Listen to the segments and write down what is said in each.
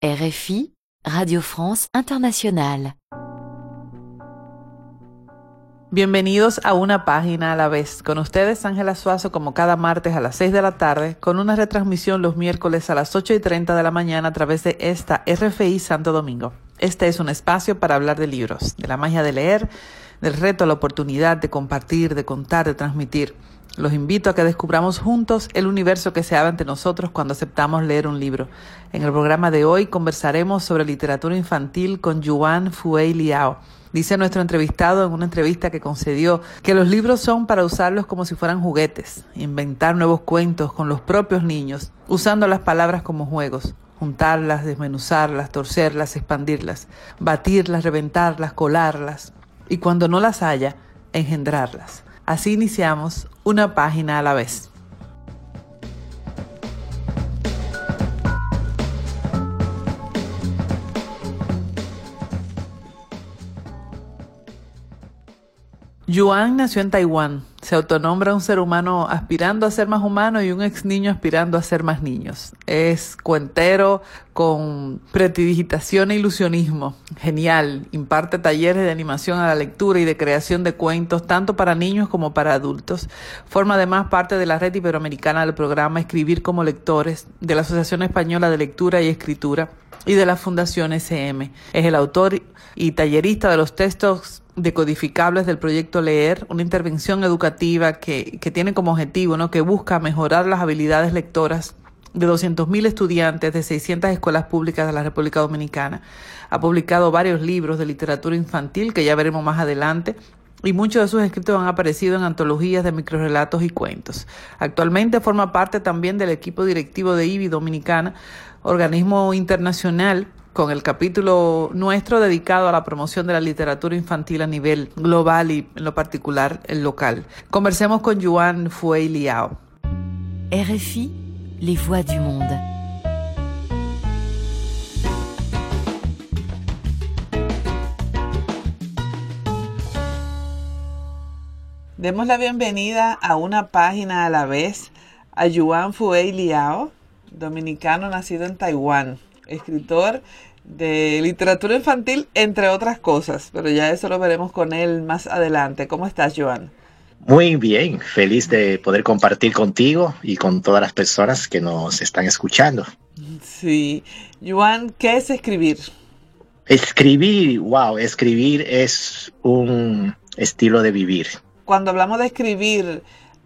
RFI, Radio France Internationale. Bienvenidos a una página a la vez. Con ustedes Ángela Suazo como cada martes a las 6 de la tarde, con una retransmisión los miércoles a las 8 y 30 de la mañana a través de esta RFI Santo Domingo. Este es un espacio para hablar de libros, de la magia de leer, del reto, la oportunidad de compartir, de contar, de transmitir. Los invito a que descubramos juntos el universo que se abre ante nosotros cuando aceptamos leer un libro. En el programa de hoy conversaremos sobre literatura infantil con Yuan Fue Liao. Dice nuestro entrevistado en una entrevista que concedió que los libros son para usarlos como si fueran juguetes, inventar nuevos cuentos con los propios niños, usando las palabras como juegos, juntarlas, desmenuzarlas, torcerlas, expandirlas, batirlas, reventarlas, colarlas y cuando no las haya, engendrarlas. Así iniciamos una página a la vez. Yuan nació en Taiwán. Se autonombra un ser humano aspirando a ser más humano y un ex niño aspirando a ser más niños. Es cuentero con pretidigitación e ilusionismo. Genial. Imparte talleres de animación a la lectura y de creación de cuentos tanto para niños como para adultos. Forma además parte de la red iberoamericana del programa Escribir como Lectores, de la Asociación Española de Lectura y Escritura y de la Fundación SM. Es el autor y tallerista de los textos decodificables del proyecto Leer, una intervención educativa que, que tiene como objetivo, ¿no? que busca mejorar las habilidades lectoras de 200.000 estudiantes de 600 escuelas públicas de la República Dominicana. Ha publicado varios libros de literatura infantil que ya veremos más adelante y muchos de sus escritos han aparecido en antologías de microrelatos y cuentos. Actualmente forma parte también del equipo directivo de IBI Dominicana, organismo internacional con el capítulo nuestro dedicado a la promoción de la literatura infantil a nivel global y en lo particular el local. Conversemos con Yuan Fue Liao. RFI, les voix du monde. Demos la bienvenida a una página a la vez a Yuan Fue Liao, dominicano nacido en Taiwán, escritor de literatura infantil, entre otras cosas, pero ya eso lo veremos con él más adelante. ¿Cómo estás, Joan? Muy bien, feliz de poder compartir contigo y con todas las personas que nos están escuchando. Sí, Joan, ¿qué es escribir? Escribir, wow, escribir es un estilo de vivir. Cuando hablamos de escribir,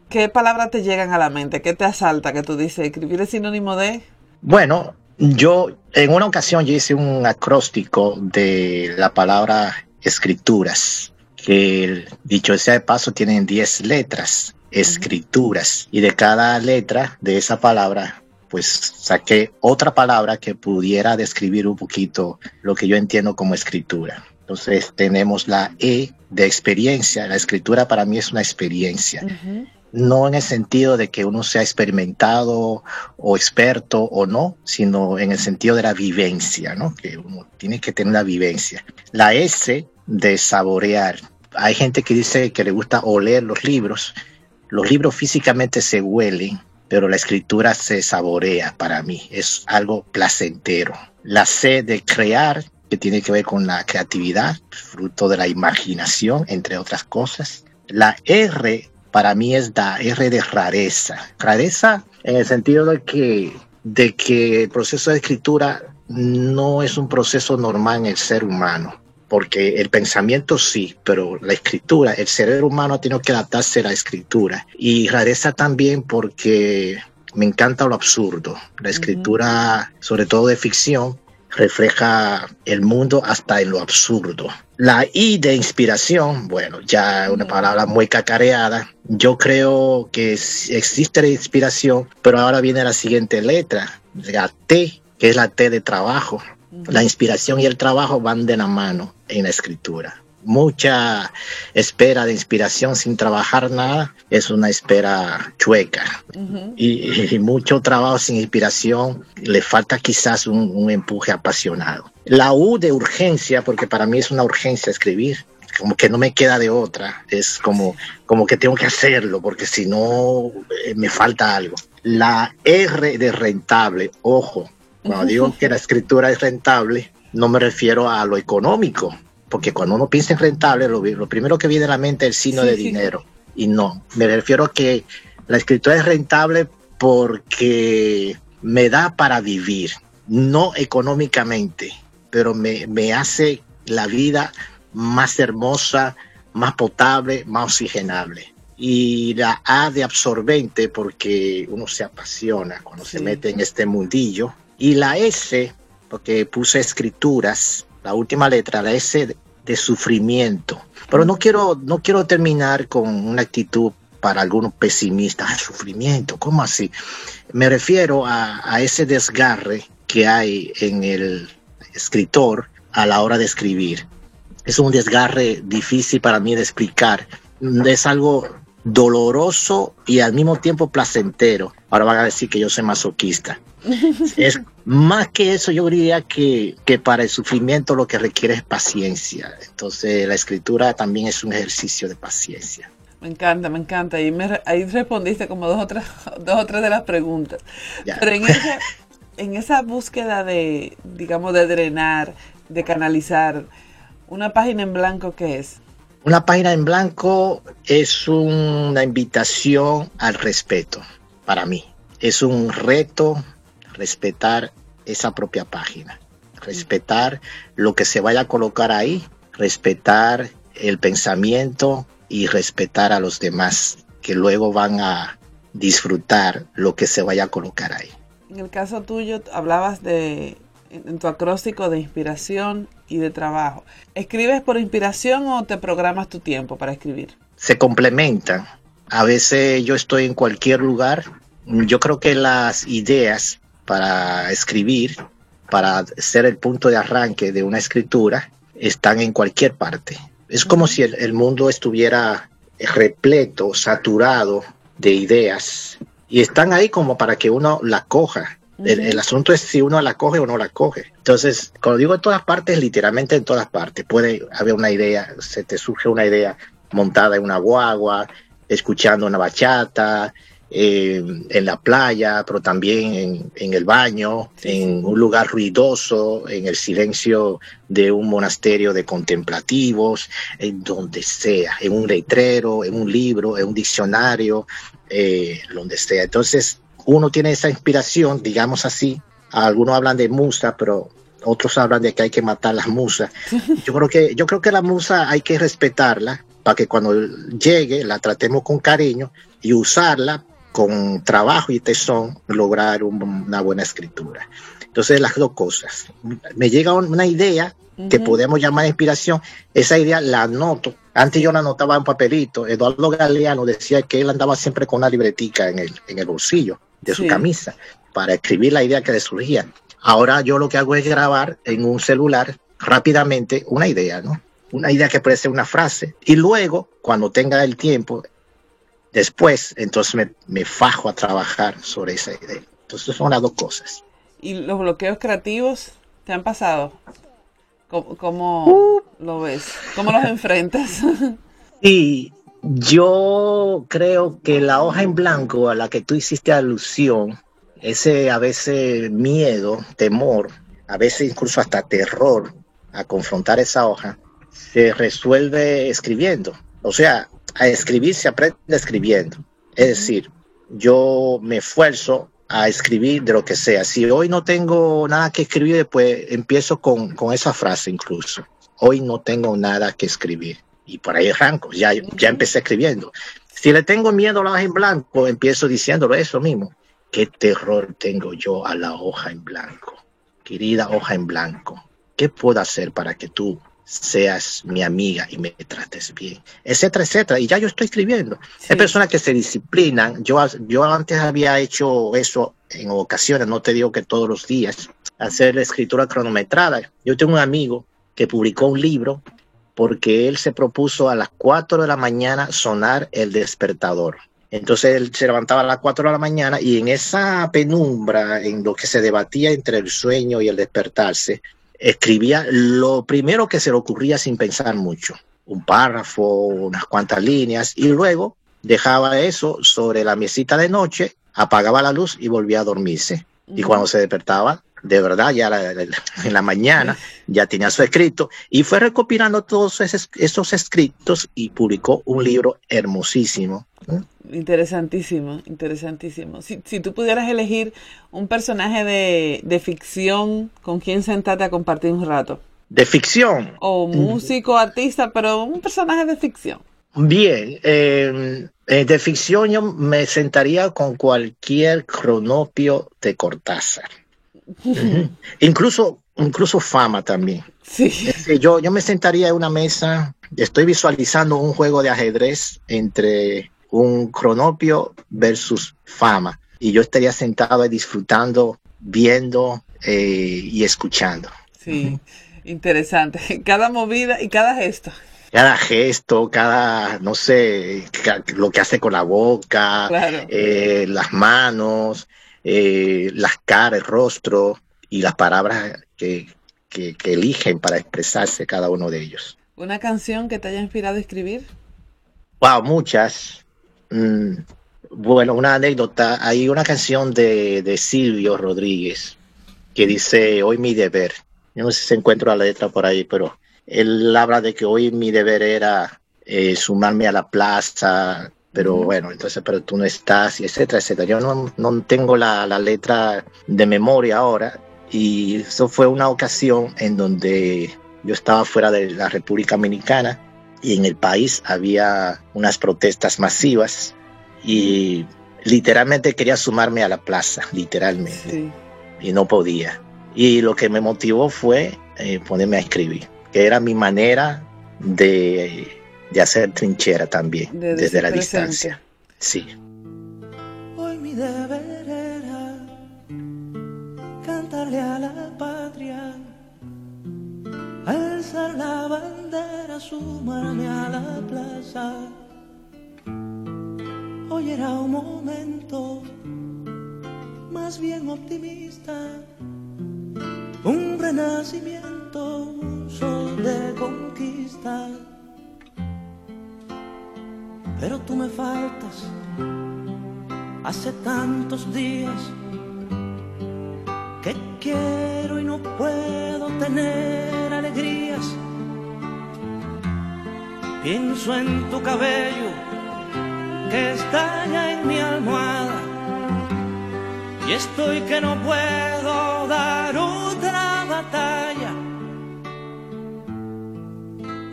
¿qué palabras te llegan a la mente? ¿Qué te asalta que tú dices? ¿Escribir es sinónimo de? Bueno, yo, en una ocasión, yo hice un acróstico de la palabra escrituras, que dicho sea de paso, tienen 10 letras, escrituras, y de cada letra de esa palabra, pues saqué otra palabra que pudiera describir un poquito lo que yo entiendo como escritura. Entonces tenemos la E de experiencia. La escritura para mí es una experiencia no en el sentido de que uno sea experimentado o experto o no, sino en el sentido de la vivencia, ¿no? Que uno tiene que tener una vivencia. La S de saborear. Hay gente que dice que le gusta oler los libros. Los libros físicamente se huelen, pero la escritura se saborea para mí. Es algo placentero. La C de crear, que tiene que ver con la creatividad, fruto de la imaginación, entre otras cosas. La R para mí es la R de rareza. Rareza en el sentido de que el proceso de escritura no es un proceso normal en el ser humano, porque el pensamiento sí, pero la escritura, el cerebro humano tiene que adaptarse a la escritura. Y rareza también porque me encanta lo absurdo. La escritura, sobre todo de ficción, refleja el mundo hasta en lo absurdo. La I de inspiración, bueno, ya una palabra muy cacareada. Yo creo que existe la inspiración, pero ahora viene la siguiente letra, la T, que es la T de trabajo. La inspiración y el trabajo van de la mano en la escritura mucha espera de inspiración sin trabajar nada es una espera chueca. y, mucho trabajo sin inspiración le falta quizás un, empuje apasionado. La U de urgencia, porque para mí es una urgencia escribir, como que no me queda de otra, es como, como que tengo que hacerlo, porque si no eh, me falta algo. La R de rentable, ojo, Cuando digo que la escritura es rentable, no me refiero a lo económico, porque cuando uno piensa en rentable, lo, primero que viene a la mente es el signo de dinero. Y no, me refiero a que la escritura es rentable porque me da para vivir, no económicamente, pero me, me hace la vida más hermosa, más potable, más oxigenable. Y la A de absorbente porque uno se apasiona cuando se mete en este mundillo. Y la S, porque puse escrituras, la última letra, la S de, sufrimiento. Pero no quiero, no quiero terminar con una actitud para algunos pesimistas, ah, sufrimiento, ¿cómo así? Me refiero a, a, ese desgarre que hay en el escritor a la hora de escribir es un desgarre difícil para mí de explicar. Es algo doloroso y al mismo tiempo placentero. Ahora van a decir que yo soy masoquista. es más que eso, yo diría que, que para el sufrimiento lo que requiere es paciencia. Entonces la escritura también es un ejercicio de paciencia. Me encanta, me encanta. Y me, ahí respondiste como dos o tres, dos o tres de las preguntas. Pero en esa, en esa búsqueda de, digamos, de drenar, de canalizar, ¿Una página en blanco qué es? Una página en blanco es una invitación al respeto para mí. Es un reto respetar esa propia página, respetar lo que se vaya a colocar ahí, respetar el pensamiento y respetar a los demás que luego van a disfrutar lo que se vaya a colocar ahí. En el caso tuyo hablabas de en tu acróstico de inspiración y de trabajo. ¿Escribes por inspiración o te programas tu tiempo para escribir? Se complementan. A veces yo estoy en cualquier lugar. Yo creo que las ideas para escribir, para ser el punto de arranque de una escritura, están en cualquier parte. Es como si el, el mundo estuviera repleto, saturado de ideas y están ahí como para que uno la coja el, asunto es si uno la coge o no la coge. Entonces, cuando digo en todas partes, literalmente en todas partes. Puede haber una idea, se te surge una idea montada en una guagua, escuchando una bachata, eh, en la playa, pero también en, el baño, en un lugar ruidoso, en el silencio de un monasterio de contemplativos, en donde sea, en un letrero, en un libro, en un diccionario, eh, donde sea. Entonces, uno tiene esa inspiración, digamos así. Algunos hablan de musa, pero otros hablan de que hay que matar las musas. Yo creo que, yo creo que la musa hay que respetarla para que cuando llegue la tratemos con cariño y usarla con trabajo y tesón, lograr una buena escritura. Entonces, las dos cosas. Me llega una idea que podemos llamar inspiración, esa idea la anoto. Antes yo la anotaba en papelito. Eduardo Galeano decía que él andaba siempre con una libretica en el, en el bolsillo de su camisa para escribir la idea que le surgía. Ahora yo lo que hago es grabar en un celular rápidamente una idea, ¿no? Una idea que puede ser una frase. Y luego, cuando tenga el tiempo, después, entonces me, me fajo a trabajar sobre esa idea. Entonces son las dos cosas. ¿Y los bloqueos creativos te han pasado? ¿Cómo, cómo uh. lo ves? ¿Cómo los enfrentas? Sí, yo creo que la hoja en blanco a la que tú hiciste alusión, ese a veces miedo, temor, a veces incluso hasta terror a confrontar esa hoja, se resuelve escribiendo. O sea, a escribir se aprende escribiendo. Es decir, yo me esfuerzo a escribir de lo que sea. Si hoy no tengo nada que escribir, pues empiezo con, con esa frase incluso. Hoy no tengo nada que escribir y por ahí arranco, ya, ya empecé escribiendo. Si le tengo miedo a la hoja en blanco, empiezo diciéndolo eso mismo. ¿Qué terror tengo yo a la hoja en blanco? Querida hoja en blanco, ¿qué puedo hacer para que tú seas mi amiga y me trates bien? Etcétera, etcétera. Y ya yo estoy escribiendo. Hay personas que se disciplinan. Yo, yo antes había hecho eso en ocasiones, no te digo que todos los días, hacer la escritura cronometrada. Yo tengo un amigo que publicó un libro porque él se propuso a las 4 de la mañana sonar el despertador. Entonces él se levantaba a las 4 de la mañana y en esa penumbra, en lo que se debatía entre el sueño y el despertarse, escribía lo primero que se le ocurría sin pensar mucho, un párrafo, unas cuantas líneas, y luego dejaba eso sobre la mesita de noche, apagaba la luz y volvía a dormirse. Y cuando se despertaba, de verdad, ya la, la, en la mañana ya tenía su escrito y fue recopilando todos esos, esos escritos y publicó un libro hermosísimo. Interesantísimo, interesantísimo. Si, si tú pudieras elegir un personaje de, de ficción con quien sentarte a compartir un rato. De ficción. O músico, artista, pero un personaje de ficción. Bien, eh, de ficción yo me sentaría con cualquier cronopio de Cortázar. incluso, incluso fama también. Sí. Yo, yo me sentaría en una mesa, estoy visualizando un juego de ajedrez entre un cronopio versus fama. Y yo estaría sentado ahí disfrutando, viendo eh, y escuchando. Sí, interesante. Cada movida y cada gesto. Cada gesto, cada, no sé, lo que hace con la boca, Claro. eh, las manos, eh, las caras, el rostro y las palabras que, que, que eligen para expresarse cada uno de ellos. ¿Una canción que te haya inspirado a escribir? Wow, muchas. Mm, bueno, una anécdota. Hay una canción de, de Silvio Rodríguez que dice Hoy mi deber. Yo no sé si se encuentra la letra por ahí, pero él habla de que hoy mi deber era eh, sumarme a la plaza, pero bueno, entonces, pero tú no estás, y etcétera, etcétera. Yo no, no tengo la, la letra de memoria ahora, y eso fue una ocasión en donde yo estaba fuera de la República Dominicana y en el país había unas protestas masivas y literalmente quería sumarme a la plaza, literalmente, Sí. y no podía. Y lo que me motivó fue eh, ponerme a escribir, que era mi manera de, de hacer trinchera también, De desde la presente. distancia. Sí. Hoy mi deber era cantarle a la patria, alzar la bandera, sumarme a la plaza. Hoy era un momento más bien optimista, un renacimiento, un sol de conquista. Pero tú me faltas hace tantos días que quiero y no puedo tener alegrías. Pienso en tu cabello que está ya en mi almohada y estoy que no puedo dar otra batalla.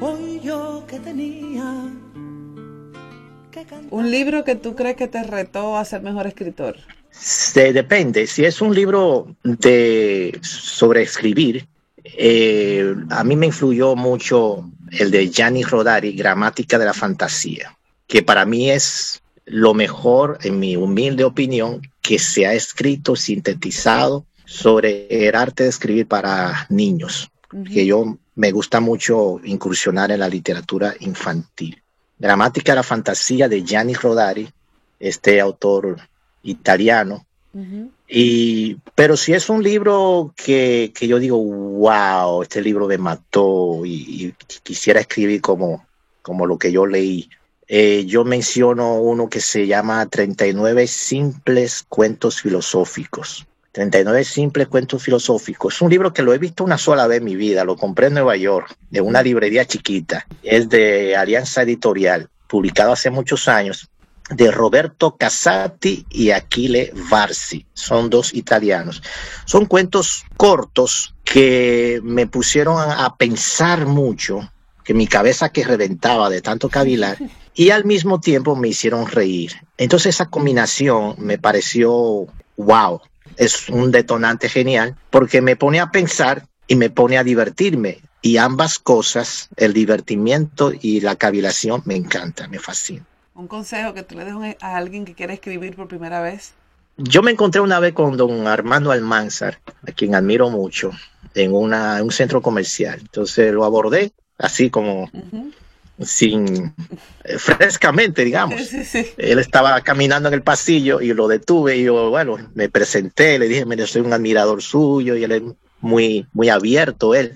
Hoy yo que tenía. Un libro que tú crees que te retó a ser mejor escritor. Se depende. Si es un libro de sobre escribir, eh, a mí me influyó mucho el de Gianni Rodari, Gramática de la Fantasía, que para mí es lo mejor, en mi humilde opinión, que se ha escrito, sintetizado sobre el arte de escribir para niños, que yo me gusta mucho incursionar en la literatura infantil. Gramática de la Fantasía de Gianni Rodari, este autor italiano, y, pero si es un libro que, que yo digo, wow, este libro me mató y, y quisiera escribir como, como lo que yo leí. Eh, yo menciono uno que se llama 39 simples cuentos filosóficos. 39 simples cuentos filosóficos. Es un libro que lo he visto una sola vez en mi vida. Lo compré en Nueva York, de una librería chiquita. Es de Alianza Editorial, publicado hace muchos años de Roberto Casati y Achille Varsi. Son dos italianos. Son cuentos cortos que me pusieron a, pensar mucho, que mi cabeza que reventaba de tanto cavilar, y al mismo tiempo me hicieron reír. Entonces esa combinación me pareció wow. Es un detonante genial porque me pone a pensar y me pone a divertirme. Y ambas cosas, el divertimiento y la cavilación, me encanta, me fascina. Un consejo que tú le des a alguien que quiere escribir por primera vez. Yo me encontré una vez con don Armando Almanzar, a quien admiro mucho, en una, un centro comercial. Entonces lo abordé así como. Sin eh, frescamente, digamos. Sí. Él estaba caminando en el pasillo y lo detuve y yo, bueno, me presenté, le dije, mire, soy un admirador suyo y él es muy, muy abierto, él.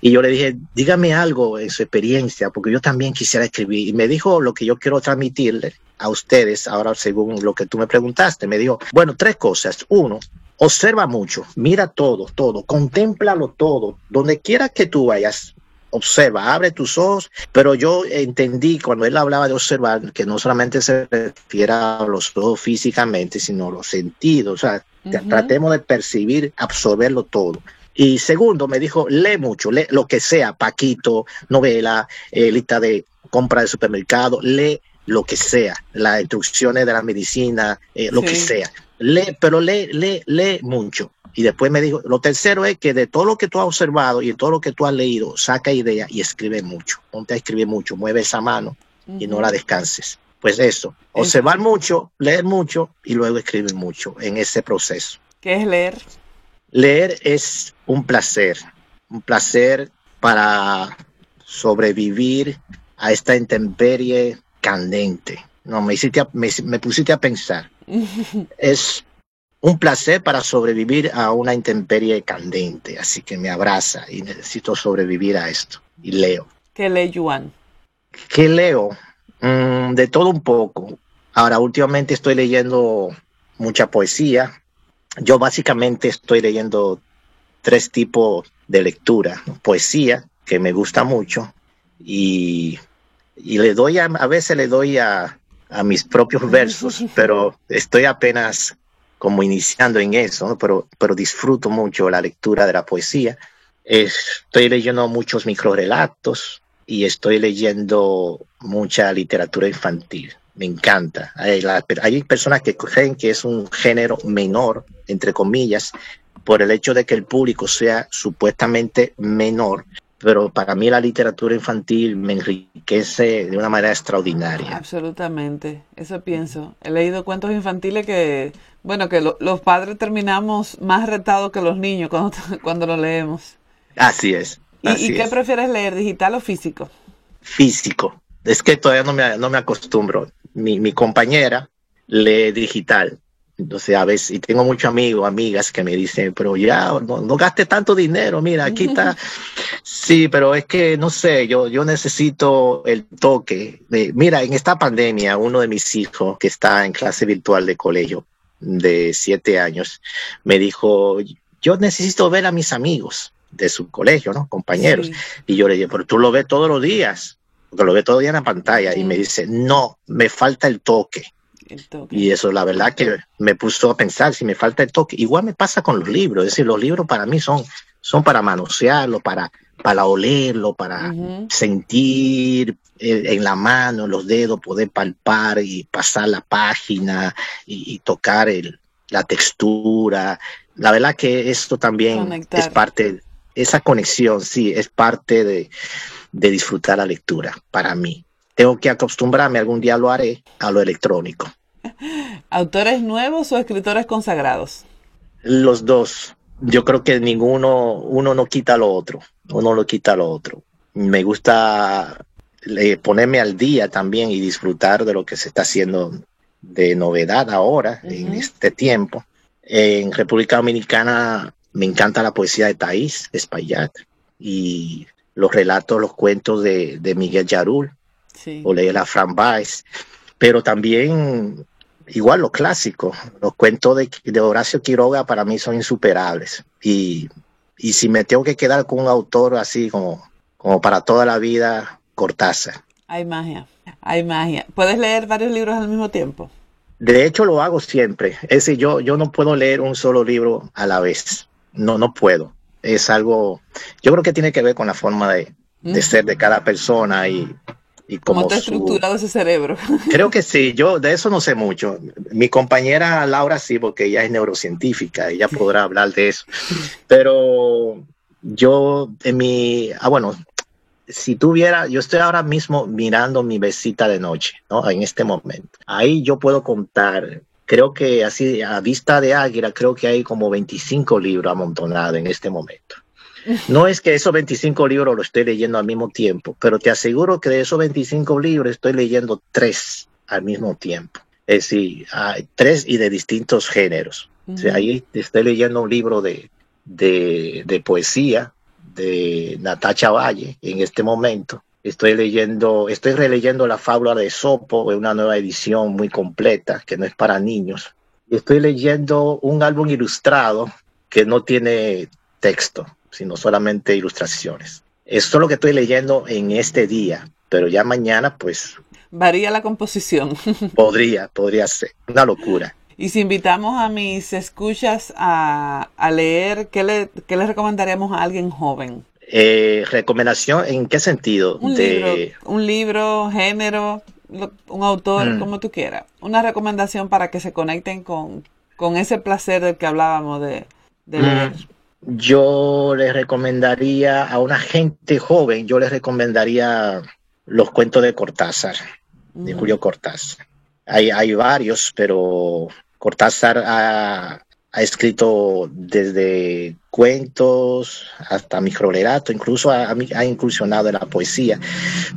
Y yo le dije, dígame algo en su experiencia, porque yo también quisiera escribir. Y me dijo lo que yo quiero transmitirle a ustedes, ahora según lo que tú me preguntaste. Me dijo, bueno, tres cosas. Uno, observa mucho, mira todo, todo, contémplalo todo, donde quiera que tú vayas, observa, abre tus ojos, pero yo entendí cuando él hablaba de observar que no solamente se refiere a los ojos físicamente, sino los sentidos, o sea, tratemos de percibir, absorberlo todo. Y segundo, me dijo, lee mucho, lee lo que sea, Paquito, novela, eh, lista de compra de supermercado, lee lo que sea, las instrucciones de la medicina, eh, lo que sea. Lee, pero lee, lee, lee mucho. Y después me dijo, lo tercero es que de todo lo que tú has observado y de todo lo que tú has leído, saca ideas y escribe mucho. Ponte a escribir mucho, mueve esa mano y no la descanses. Pues eso, observar mucho, leer mucho y luego escribir mucho en ese proceso. ¿Qué es leer? Leer es un placer, un placer para sobrevivir a esta intemperie candente. No, me, hiciste me, pusiste a pensar. es un placer para sobrevivir a una intemperie candente, así que me abraza y necesito sobrevivir a esto. Y leo. ¿Qué lee Juan? ¿Qué leo? Mm, de todo un poco. Ahora, últimamente estoy leyendo mucha poesía. Yo básicamente estoy leyendo tres tipos de lectura. Poesía, que me gusta mucho, y y le doy a, a veces le doy a, a mis propios versos, pero estoy apenas como iniciando en eso, pero, pero disfruto mucho la lectura de la poesía. Estoy leyendo muchos microrelatos y estoy leyendo mucha literatura infantil. Me encanta. Hay, hay personas que creen que es un género menor, entre comillas, por el hecho de que el público sea supuestamente menor, pero para mí la literatura infantil me enriquece de una manera extraordinaria. Absolutamente, eso pienso. He leído cuentos infantiles que, bueno, que los padres terminamos más retados que los niños cuando, cuando lo leemos. Así es. ¿Y, qué prefieres leer, digital o físico? Físico. Es que todavía no me, no me acostumbro. Mi, mi compañera lee digital entonces, a veces, y tengo muchos amigos, amigas que me dicen, pero ya, no, no gaste tanto dinero, mira, aquí está. sí, pero es que, no sé, yo, yo necesito el toque. mira, en esta pandemia, uno de mis hijos que está en clase virtual de colegio de siete años, me dijo, yo necesito ver a mis amigos de su colegio, ¿no? Compañeros. Y yo le dije, pero tú lo ves todos los días, porque lo ves todo el día en la pantalla. Y me dice, no, me falta el toque. Y eso, la verdad que me puso a pensar si me falta el toque. Igual me pasa con los libros, es decir, los libros para mí son, son para manosearlo, para, para olerlo, para sentir eh, en la mano, los dedos, poder palpar y pasar la página y, tocar el, la textura. La verdad que esto también es parte, esa conexión, sí, es parte de, de disfrutar la lectura para mí tengo que acostumbrarme, algún día lo haré, a lo electrónico. ¿Autores nuevos o escritores consagrados? Los dos. Yo creo que ninguno, uno no quita lo otro, uno lo quita lo otro. Me gusta eh, ponerme al día también y disfrutar de lo que se está haciendo de novedad ahora, en este tiempo. En República Dominicana me encanta la poesía de Thais Espaillat y los relatos, los cuentos de, de Miguel Yarul o leer la Fran pero también igual los clásicos, los cuentos de, Horacio Quiroga para mí son insuperables. Y, y, si me tengo que quedar con un autor así como, como para toda la vida, Cortázar. Hay magia, hay magia. ¿Puedes leer varios libros al mismo tiempo? De hecho, lo hago siempre. Es decir, yo, yo no puedo leer un solo libro a la vez. No, no puedo. Es algo, yo creo que tiene que ver con la forma de, de ser de cada persona y, ¿Cómo está estructurado ese cerebro? Creo que sí, yo de eso no sé mucho. Mi compañera Laura sí, porque ella es neurocientífica, ella podrá hablar de eso. Pero yo en mi, ah bueno, si tuviera, yo estoy ahora mismo mirando mi besita de noche, ¿no? En este momento. Ahí yo puedo contar, creo que así a vista de águila, creo que hay como 25 libros amontonados en este momento. No es que esos 25 libros los estoy leyendo al mismo tiempo, pero te aseguro que de esos 25 libros estoy leyendo tres al mismo tiempo. Es decir, hay tres y de distintos géneros. o sea, ahí estoy leyendo un libro de, de, poesía de Natacha Valle en este momento. Estoy leyendo, estoy releyendo la fábula de Sopo, una nueva edición muy completa, que no es para niños, y estoy leyendo un álbum ilustrado que no tiene texto, sino solamente ilustraciones. Esto es lo que estoy leyendo en este día, pero ya mañana pues... Varía la composición. podría, podría ser. Una locura. Y si invitamos a mis escuchas a, a leer, ¿qué le, ¿qué le recomendaríamos a alguien joven? Eh, ¿Recomendación en qué sentido? Un, de... libro, un libro, género, un autor, mm. como tú quieras. Una recomendación para que se conecten con, con ese placer del que hablábamos de, de leer. Yo les recomendaría a una gente joven, yo les recomendaría los cuentos de Cortázar, de mm. Julio Cortázar. Hay, hay varios, pero Cortázar ha, ha escrito desde cuentos hasta microrelato, incluso ha, ha, incursionado en la poesía.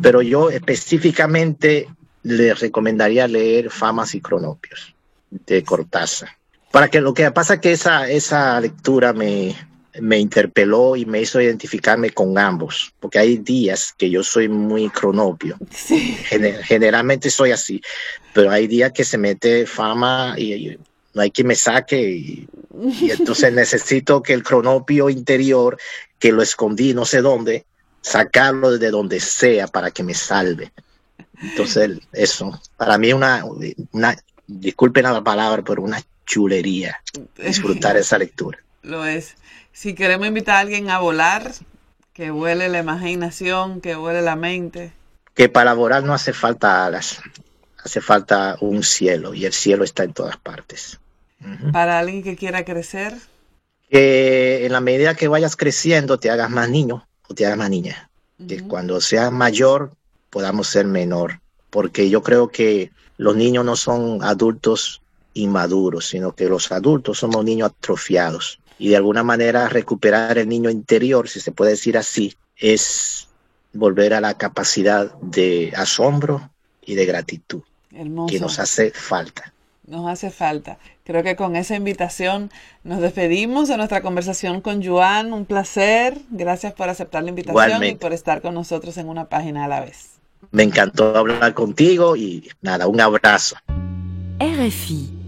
Pero yo específicamente le recomendaría leer Famas y Cronopios de Cortázar. Para que lo que pasa es que esa, esa lectura me, me interpeló y me hizo identificarme con ambos, porque hay días que yo soy muy cronopio. Sí. generalmente soy así, pero hay días que se mete fama y, no hay quien me saque y, y entonces necesito que el cronopio interior, que lo escondí no sé dónde, sacarlo desde donde sea para que me salve. Entonces, eso, para mí una, una, disculpen la palabra, pero una chulería disfrutar esa lectura. Lo es. Si queremos invitar a alguien a volar, que vuele la imaginación, que vuele la mente. Que para volar no hace falta alas, hace falta un cielo y el cielo está en todas partes. Para alguien que quiera crecer. Que en la medida que vayas creciendo te hagas más niño o te hagas más niña. Que cuando seas mayor podamos ser menor, porque yo creo que los niños no son adultos inmaduros, sino que los adultos somos niños atrofiados. Y de alguna manera recuperar el niño interior, si se puede decir así, es volver a la capacidad de asombro y de gratitud que nos hace falta. Nos hace falta. Creo que con esa invitación nos despedimos de nuestra conversación con Joan. Un placer. Gracias por aceptar la invitación y por estar con nosotros en una página a la vez. Me encantó hablar contigo y nada, un abrazo. RFI.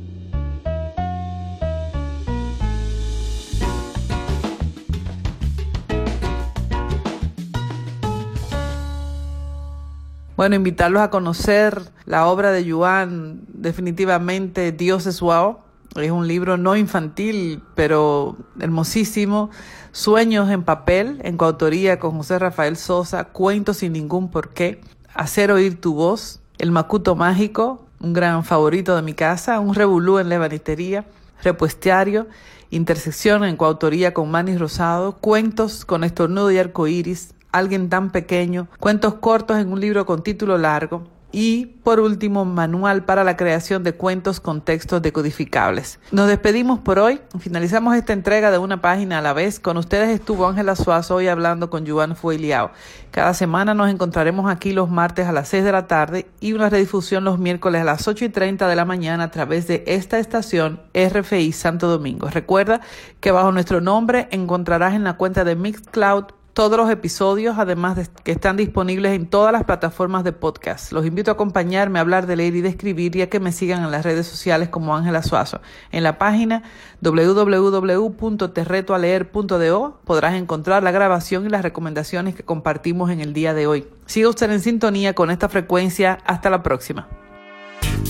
Bueno, invitarlos a conocer la obra de Yuan, definitivamente Dios es wow. Es un libro no infantil, pero hermosísimo. Sueños en papel, en coautoría con José Rafael Sosa, Cuentos sin ningún porqué, Hacer oír tu voz, El Macuto Mágico, un gran favorito de mi casa, Un Revolú en la Ebanistería, Repuestiario, Intersección en coautoría con Manis Rosado, Cuentos con Estornudo y Arcoíris, Alguien tan pequeño, cuentos cortos en un libro con título largo, y por último, manual para la creación de cuentos con textos decodificables. Nos despedimos por hoy. Finalizamos esta entrega de una página a la vez. Con ustedes estuvo Ángela Suazo hoy hablando con Yuan Fuiliao. Cada semana nos encontraremos aquí los martes a las 6 de la tarde y una redifusión los miércoles a las 8 y 30 de la mañana a través de esta estación RFI Santo Domingo. Recuerda que bajo nuestro nombre encontrarás en la cuenta de Mixcloud todos los episodios, además de que están disponibles en todas las plataformas de podcast. Los invito a acompañarme a hablar de leer y de escribir y a que me sigan en las redes sociales como Ángela Suazo. En la página www.terretoaleer.do podrás encontrar la grabación y las recomendaciones que compartimos en el día de hoy. Siga usted en sintonía con esta frecuencia. Hasta la próxima.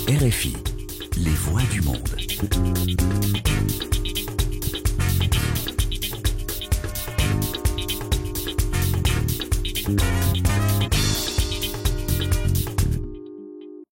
RFI, les voix du monde.